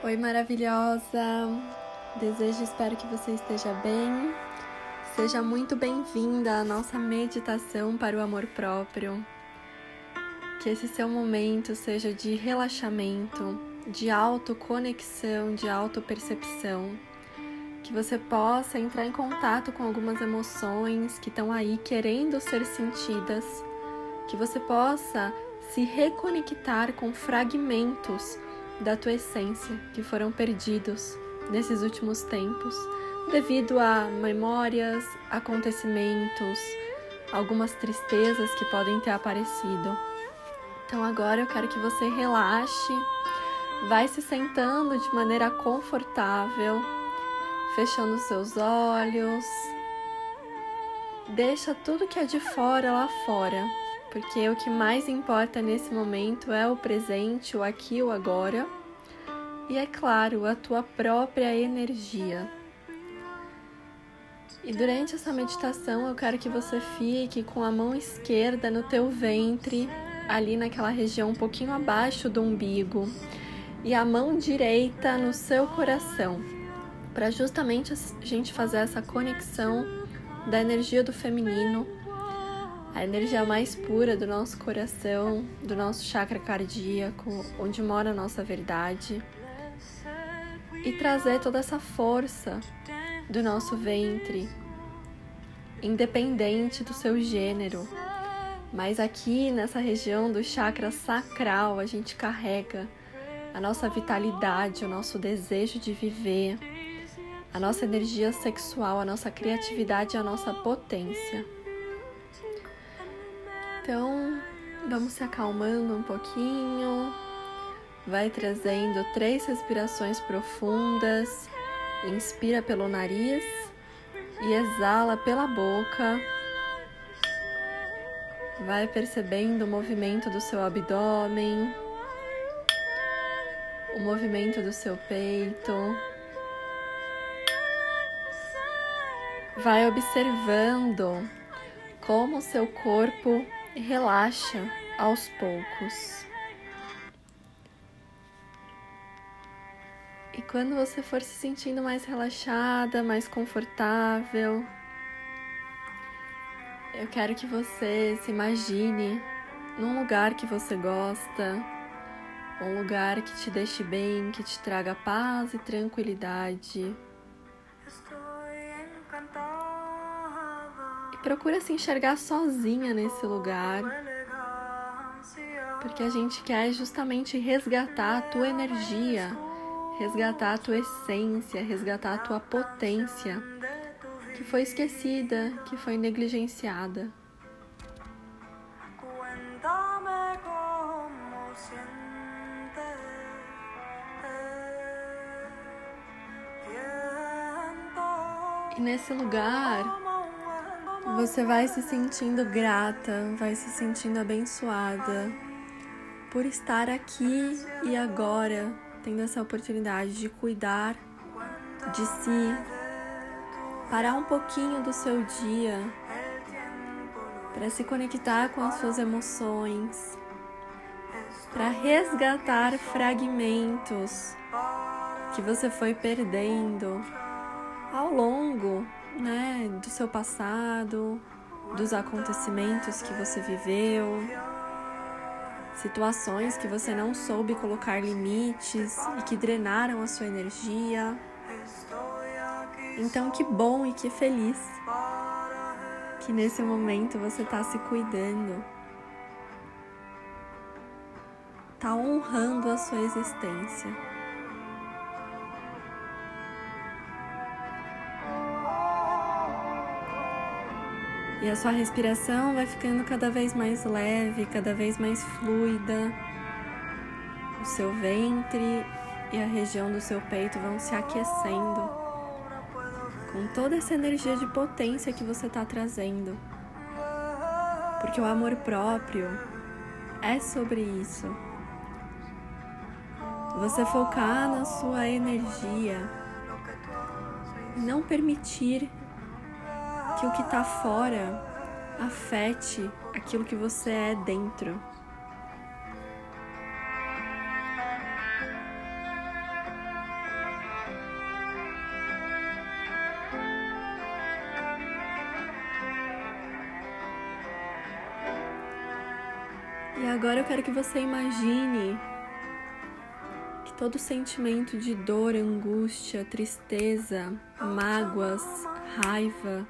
Oi, maravilhosa! Desejo e espero que você esteja bem. Seja muito bem-vinda à nossa meditação para o amor próprio. Que esse seu momento seja de relaxamento, de autoconexão, de autopercepção. Que você possa entrar em contato com algumas emoções que estão aí querendo ser sentidas. Que você possa se reconectar com fragmentos da tua essência que foram perdidos nesses últimos tempos devido a memórias, acontecimentos, algumas tristezas que podem ter aparecido. Então agora eu quero que você relaxe, vai se sentando de maneira confortável, fechando seus olhos. Deixa tudo que é de fora lá fora porque o que mais importa nesse momento é o presente, o aqui, o agora, e é claro, a tua própria energia. E durante essa meditação eu quero que você fique com a mão esquerda no teu ventre, ali naquela região um pouquinho abaixo do umbigo, e a mão direita no seu coração, para justamente a gente fazer essa conexão da energia do feminino a energia mais pura do nosso coração, do nosso chakra cardíaco, onde mora a nossa verdade, e trazer toda essa força do nosso ventre, independente do seu gênero. Mas aqui nessa região do chakra sacral, a gente carrega a nossa vitalidade, o nosso desejo de viver, a nossa energia sexual, a nossa criatividade a nossa potência. Então, vamos se acalmando um pouquinho. Vai trazendo três respirações profundas. Inspira pelo nariz e exala pela boca. Vai percebendo o movimento do seu abdômen, o movimento do seu peito. Vai observando como o seu corpo relaxa aos poucos. E quando você for se sentindo mais relaxada, mais confortável, eu quero que você se imagine num lugar que você gosta, um lugar que te deixe bem, que te traga paz e tranquilidade. Procura se enxergar sozinha nesse lugar. Porque a gente quer justamente resgatar a tua energia, resgatar a tua essência, resgatar a tua potência, que foi esquecida, que foi negligenciada. E nesse lugar, você vai se sentindo grata, vai se sentindo abençoada por estar aqui e agora, tendo essa oportunidade de cuidar de si, parar um pouquinho do seu dia para se conectar com as suas emoções, para resgatar fragmentos que você foi perdendo ao longo né, do seu passado, dos acontecimentos que você viveu, situações que você não soube colocar limites e que drenaram a sua energia. Então, que bom e que feliz que nesse momento você está se cuidando, está honrando a sua existência. E a sua respiração vai ficando cada vez mais leve, cada vez mais fluida. O seu ventre e a região do seu peito vão se aquecendo com toda essa energia de potência que você está trazendo. Porque o amor próprio é sobre isso. Você focar na sua energia, não permitir que o que está fora afete aquilo que você é dentro. E agora eu quero que você imagine que todo sentimento de dor, angústia, tristeza, mágoas, raiva,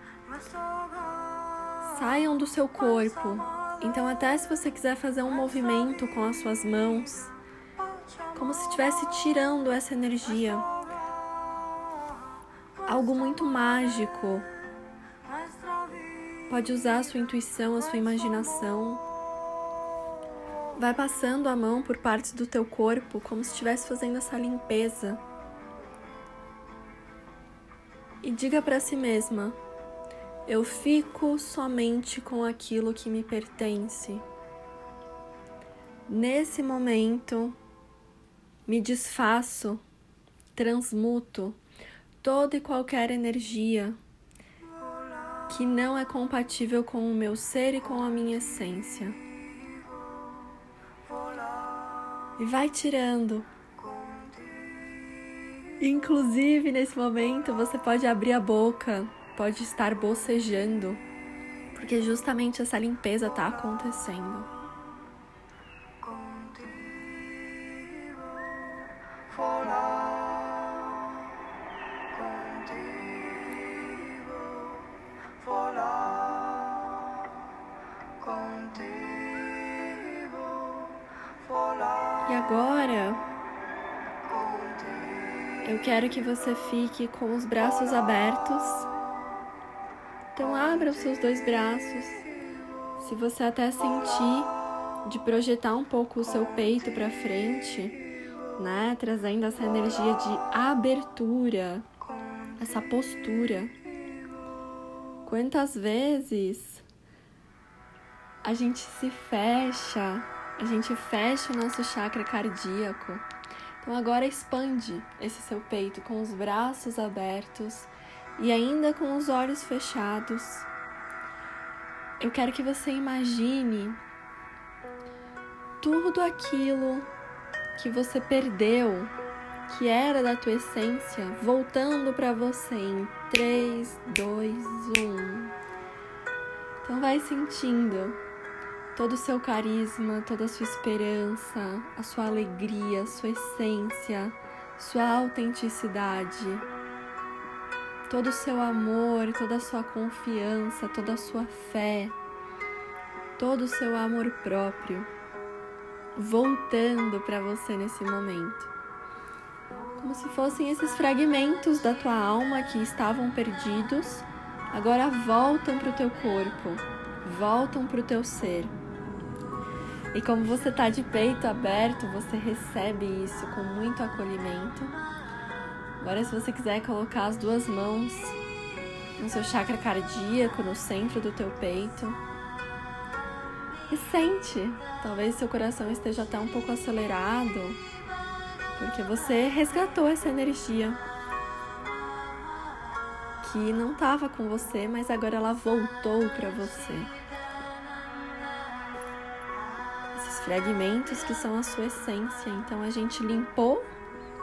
saiam do seu corpo. Então, até se você quiser fazer um movimento com as suas mãos, como se estivesse tirando essa energia. Algo muito mágico. Pode usar a sua intuição, a sua imaginação Vai passando a mão por partes do teu corpo como se estivesse fazendo essa limpeza. E diga para si mesma: Eu fico somente com aquilo que me pertence. Nesse momento, me desfaço, transmuto toda e qualquer energia que não é compatível com o meu ser e com a minha essência. e vai tirando. Inclusive, nesse momento, você pode abrir a boca, pode estar bocejando, porque justamente essa limpeza está acontecendo. E agora eu quero que você fique com os braços abertos. Então abra os seus dois braços. Se você até sentir de projetar um pouco o seu peito para frente, né, trazendo essa energia de abertura, essa postura. Quantas vezes a gente se fecha a gente fecha o nosso chakra cardíaco. Então agora expande esse seu peito com os braços abertos e ainda com os olhos fechados. Eu quero que você imagine tudo aquilo que você perdeu, que era da tua essência, voltando para você em 3, 2, 1. Então vai sentindo todo o seu carisma, toda a sua esperança, a sua alegria, a sua essência, sua autenticidade, todo o seu amor, toda a sua confiança, toda a sua fé, todo o seu amor próprio voltando para você nesse momento. Como se fossem esses fragmentos da tua alma que estavam perdidos, agora voltam para o teu corpo, voltam para o teu ser. E como você está de peito aberto, você recebe isso com muito acolhimento. Agora, se você quiser colocar as duas mãos no seu chakra cardíaco, no centro do teu peito, e sente. Talvez seu coração esteja até um pouco acelerado, porque você resgatou essa energia que não estava com você, mas agora ela voltou para você. fragmentos que são a sua essência. Então a gente limpou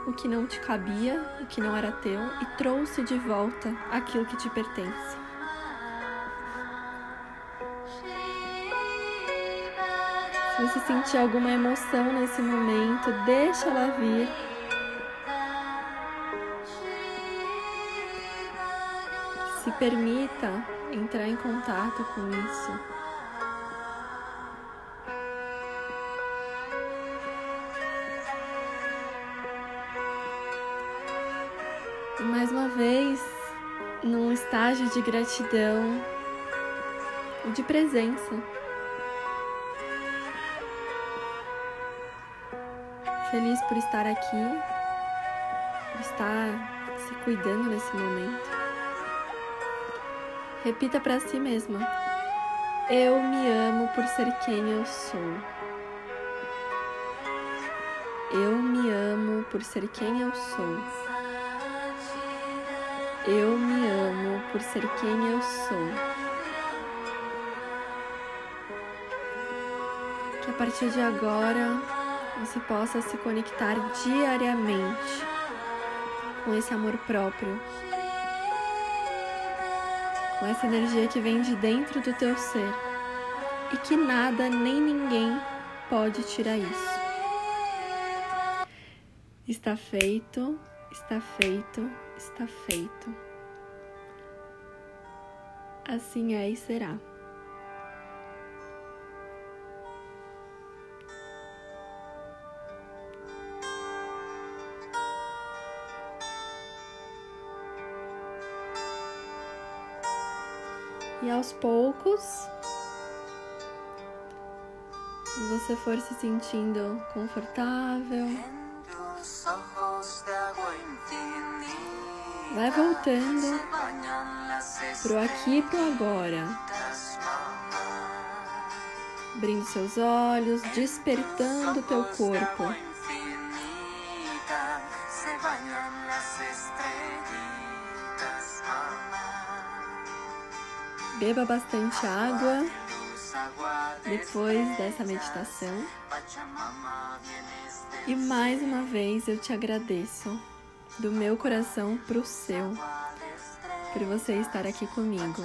o que não te cabia, o que não era teu e trouxe de volta aquilo que te pertence. Se você sentir alguma emoção nesse momento, deixa ela vir. Se permita entrar em contato com isso. De gratidão e de presença. Feliz por estar aqui, por estar se cuidando nesse momento. Repita para si mesma: Eu me amo por ser quem eu sou. Eu me amo por ser quem eu sou. Eu me amo por ser quem eu sou. Que a partir de agora você possa se conectar diariamente com esse amor próprio, com essa energia que vem de dentro do teu ser e que nada nem ninguém pode tirar isso. Está feito, está feito, está feito. Assim é e será. E aos poucos, você for se sentindo confortável, vai voltando pro aqui e pro agora. Abrindo seus olhos, despertando teu corpo. Beba bastante água depois dessa meditação. E mais uma vez eu te agradeço do meu coração para o seu, por você estar aqui comigo.